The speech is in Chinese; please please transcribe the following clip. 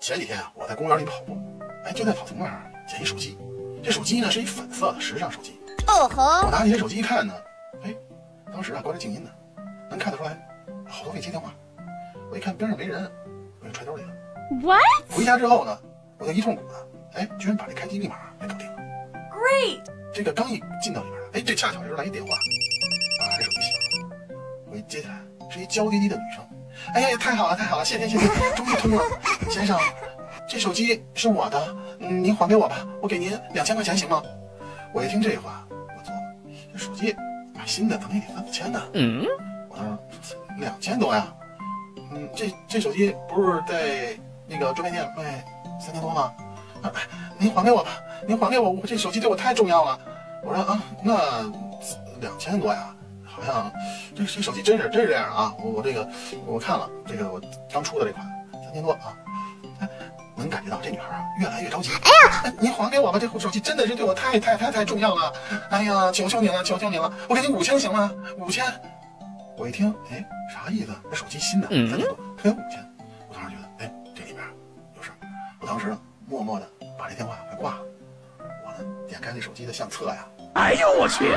前几天啊，我在公园里跑步，哎，就在草丛那儿捡一手机。这手机呢是一粉色的时尚手机。哦吼！我拿起这手机一看呢，哎，当时啊关着静音呢，能看得出来好多未接电话。我一看边上没人，我就揣兜里了。What? 回家之后呢，我就一通鼓的，哎，居然把这开机密码给搞定了。Great. 这个刚一进到里边，哎，这恰巧这时候来一电话，啊，这手机响了，我一接起来，是一娇滴滴的女生。哎呀，太好了，太好了，谢谢谢谢，终于通了，先生，这手机是我的，嗯，您还给我吧，我给您两千块钱行吗？我一听这话，我琢磨，这手机买新的怎么也得三四千呢？嗯，我当时两千多呀，嗯，这这手机不是在那个专卖店卖三千多吗？您还给我吧，您还给我，我这手机对我太重要了。我说啊，那两千多呀，好像这这手机真是真是这样啊！我我这个我看了这个我刚出的这款三千多啊，哎，能感觉到这女孩啊越来越着急。哎呀，您还给我吧，这手机真的是对我太太太太重要了。哎呀，求求您了，求求您了，我给您五千行吗？五千。我一听，哎，啥意思？这手机新的，嗯三千多，才五千。我当时觉得，哎，这里边有事儿。我当时呢，默默的把这电话给挂了。我呢，点开那手机的相册呀，哎呦我去！